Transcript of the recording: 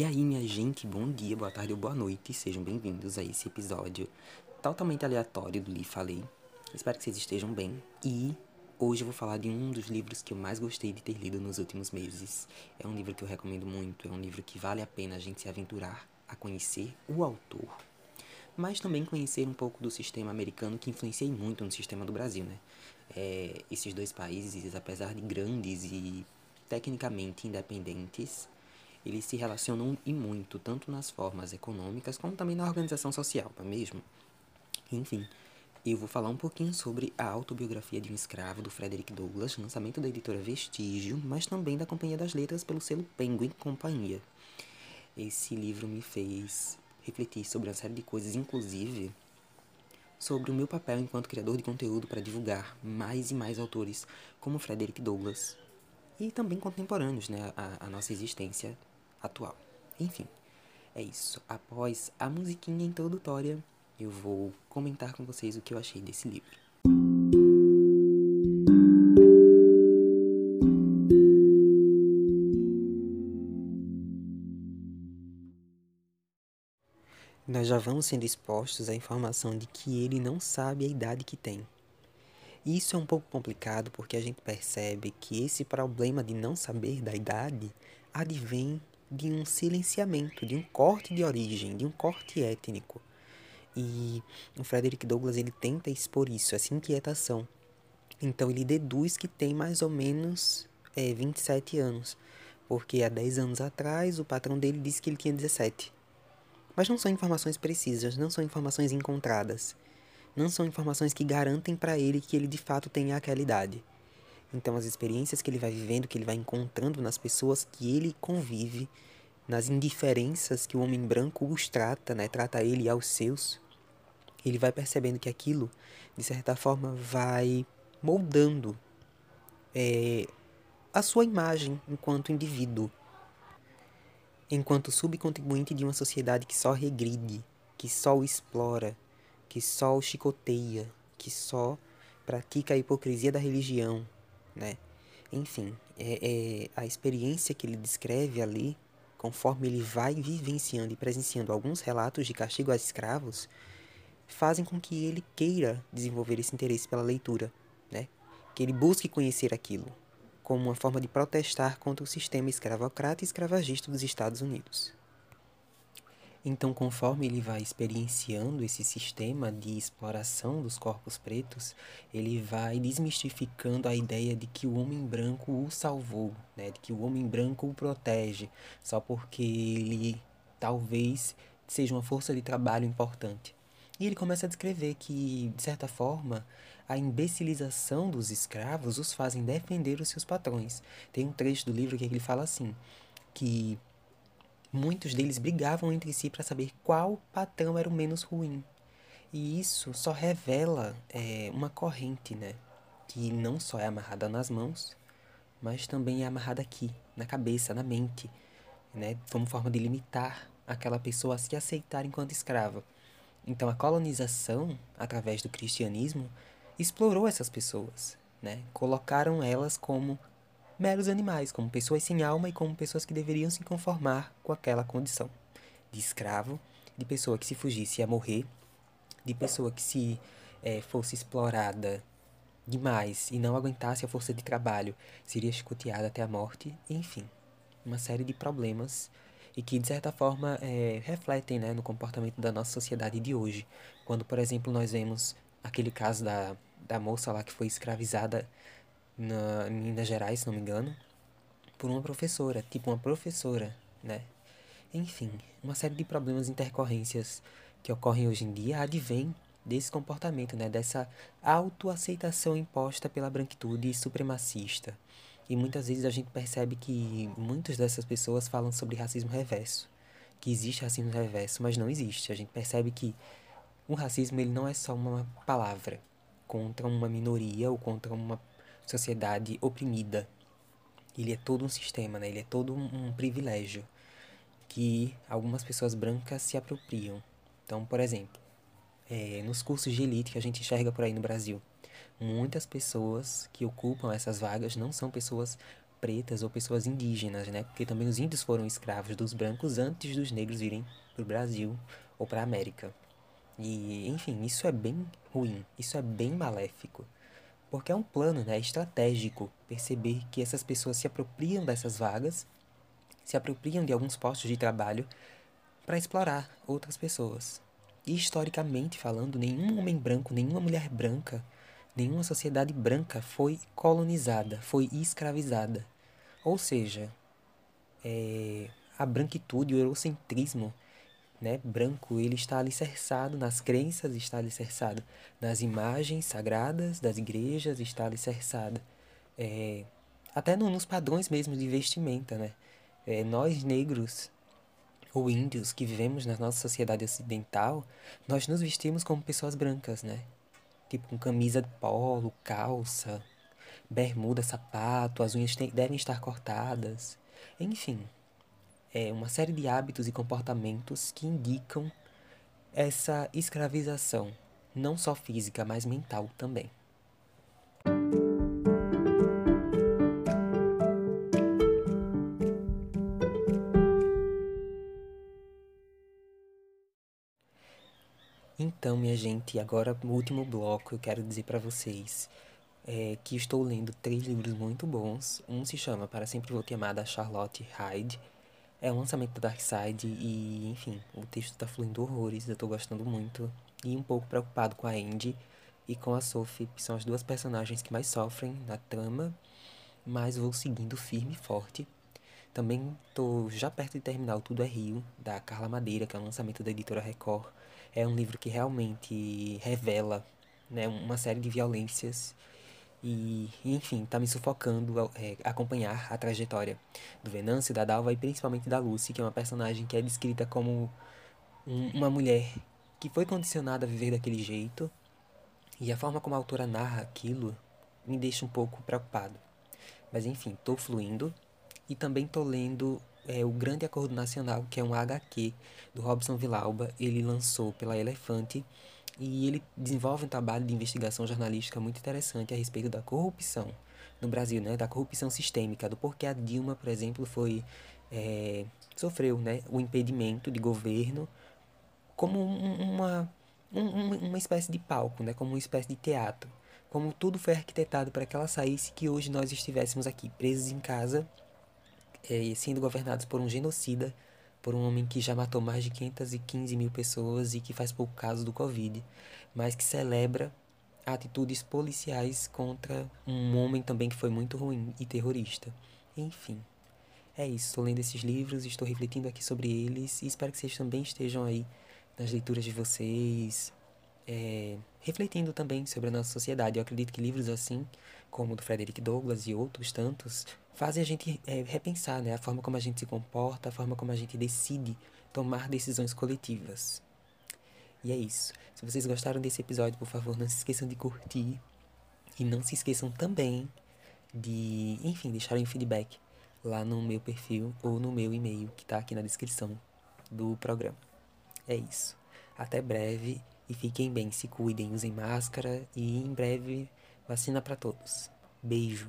E aí, minha gente, bom dia, boa tarde ou boa noite, sejam bem-vindos a esse episódio totalmente aleatório do Li Falei. Espero que vocês estejam bem. E hoje eu vou falar de um dos livros que eu mais gostei de ter lido nos últimos meses. É um livro que eu recomendo muito, é um livro que vale a pena a gente se aventurar a conhecer o autor, mas também conhecer um pouco do sistema americano que influencia muito no sistema do Brasil, né? É, esses dois países, apesar de grandes e tecnicamente independentes, eles se relacionam e muito, tanto nas formas econômicas como também na organização social, não é mesmo? Enfim, eu vou falar um pouquinho sobre a autobiografia de um escravo do Frederick Douglass, lançamento da editora Vestígio, mas também da Companhia das Letras pelo selo Penguin Companhia. Esse livro me fez refletir sobre uma série de coisas, inclusive sobre o meu papel enquanto criador de conteúdo para divulgar mais e mais autores como Frederick Douglass e também contemporâneos, né, a, nossa existência atual. Enfim, é isso. Após a musiquinha introdutória, eu vou comentar com vocês o que eu achei desse livro. Nós já vamos sendo expostos à informação de que ele não sabe a idade que tem. Isso é um pouco complicado porque a gente percebe que esse problema de não saber da idade advém de um silenciamento, de um corte de origem, de um corte étnico. E o Frederick Douglass ele tenta expor isso, essa inquietação. Então ele deduz que tem mais ou menos é, 27 anos, porque há 10 anos atrás o patrão dele disse que ele tinha 17. Mas não são informações precisas, não são informações encontradas. Não são informações que garantem para ele que ele de fato tenha aquela idade. Então, as experiências que ele vai vivendo, que ele vai encontrando nas pessoas que ele convive, nas indiferenças que o homem branco os trata, né, trata ele aos seus, ele vai percebendo que aquilo, de certa forma, vai moldando é, a sua imagem enquanto indivíduo, enquanto subcontribuinte de uma sociedade que só regride, que só o explora, que só o chicoteia, que só pratica a hipocrisia da religião, né? Enfim, é, é, a experiência que ele descreve ali, conforme ele vai vivenciando e presenciando alguns relatos de castigo a escravos, fazem com que ele queira desenvolver esse interesse pela leitura, né? Que ele busque conhecer aquilo, como uma forma de protestar contra o sistema escravocrata e escravagista dos Estados Unidos. Então, conforme ele vai experienciando esse sistema de exploração dos corpos pretos, ele vai desmistificando a ideia de que o homem branco o salvou, né? de que o homem branco o protege, só porque ele talvez seja uma força de trabalho importante. E ele começa a descrever que, de certa forma, a imbecilização dos escravos os fazem defender os seus patrões. Tem um trecho do livro que ele fala assim, que Muitos deles brigavam entre si para saber qual patrão era o menos ruim. E isso só revela é, uma corrente, né? Que não só é amarrada nas mãos, mas também é amarrada aqui, na cabeça, na mente, né? Como forma de limitar aquela pessoa a se aceitar enquanto escrava. Então a colonização, através do cristianismo, explorou essas pessoas, né? Colocaram elas como meros animais, como pessoas sem alma e como pessoas que deveriam se conformar com aquela condição de escravo, de pessoa que se fugisse ia morrer, de pessoa que se é, fosse explorada demais e não aguentasse a força de trabalho, seria chicoteada até a morte, enfim, uma série de problemas e que de certa forma é, refletem né, no comportamento da nossa sociedade de hoje. Quando, por exemplo, nós vemos aquele caso da, da moça lá que foi escravizada na, em Minas Gerais, se não me engano, por uma professora, tipo uma professora, né? Enfim, uma série de problemas e intercorrências que ocorrem hoje em dia advém desse comportamento, né? Dessa autoaceitação imposta pela branquitude supremacista. E muitas vezes a gente percebe que muitas dessas pessoas falam sobre racismo reverso, que existe racismo reverso, mas não existe. A gente percebe que o racismo ele não é só uma palavra contra uma minoria ou contra uma sociedade oprimida. Ele é todo um sistema, né? Ele é todo um, privilégio que algumas pessoas brancas se apropriam. Então, por exemplo, é, nos cursos de elite que a gente enxerga por aí no Brasil, muitas pessoas que ocupam essas vagas não são pessoas pretas ou pessoas indígenas, né? Porque também os índios foram escravos dos brancos antes dos negros virem para o Brasil ou para a América. E, enfim, isso é bem ruim, isso é bem maléfico. Porque é um plano né, estratégico perceber que essas pessoas se apropriam dessas vagas, se apropriam de alguns postos de trabalho para explorar outras pessoas. E historicamente falando, nenhum homem branco, nenhuma mulher branca, nenhuma sociedade branca foi colonizada, foi escravizada. Ou seja, é, a branquitude, o eurocentrismo né, branco, ele está alicerçado nas crenças, está alicerçado nas imagens sagradas das igrejas, está alicerçado é, até no, nos padrões mesmo de vestimenta, né? É, nós negros ou índios que vivemos na nossa sociedade ocidental, nós nos vestimos como pessoas brancas, né? Tipo com camisa de polo, calça, bermuda, sapato, as unhas devem estar cortadas, enfim é, uma série de hábitos e comportamentos que indicam essa escravização, não só física, mas mental também. Então, minha gente, agora no último bloco eu quero dizer para vocês é, que estou lendo três livros muito bons. Um se chama Para Sempre Vou Te Amar, da Charlotte Hyde. É um lançamento da Darkseid e, enfim, o texto tá fluindo horrores, eu tô gostando muito. E um pouco preocupado com a Andy e com a Sophie, que são as duas personagens que mais sofrem na trama, mas vou seguindo firme e forte. Também tô já perto de terminar o Tudo é Rio, da Carla Madeira, que é um lançamento da editora Record. É um livro que realmente revela né, uma série de violências e, enfim, tá me sufocando é, acompanhar a trajetória do Venâncio, da Dalva e principalmente da Lucy, que é uma personagem que é descrita como um, uma mulher que foi condicionada a viver daquele jeito. E a forma como a autora narra aquilo me deixa um pouco preocupado. Mas enfim, tô fluindo. E também tô lendo é, o Grande Acordo Nacional, que é um HQ do Robson Vilauba. Ele lançou pela Elefante e ele desenvolve um trabalho de investigação jornalística muito interessante a respeito da corrupção no Brasil, né? Da corrupção sistêmica, do porquê a Dilma, por exemplo, foi é, sofreu, né, o impedimento de governo como uma um, uma espécie de palco, né? Como uma espécie de teatro, como tudo foi arquitetado para que ela saísse, que hoje nós estivéssemos aqui presos em casa, é, sendo governados por um genocida por um homem que já matou mais de 515 mil pessoas e que faz pouco caso do Covid, mas que celebra atitudes policiais contra um homem também que foi muito ruim e terrorista. Enfim, é isso. Estou lendo esses livros, estou refletindo aqui sobre eles e espero que vocês também estejam aí nas leituras de vocês, é, refletindo também sobre a nossa sociedade. Eu acredito que livros assim, como o do Frederick Douglass e outros tantos, fazem a gente é, repensar né, a forma como a gente se comporta, a forma como a gente decide tomar decisões coletivas. E é isso. Se vocês gostaram desse episódio, por favor, não se esqueçam de curtir. E não se esqueçam também de, enfim, deixarem feedback lá no meu perfil ou no meu e-mail que está aqui na descrição do programa. É isso. Até breve e fiquem bem, se cuidem, usem máscara e em breve vacina para todos. Beijo.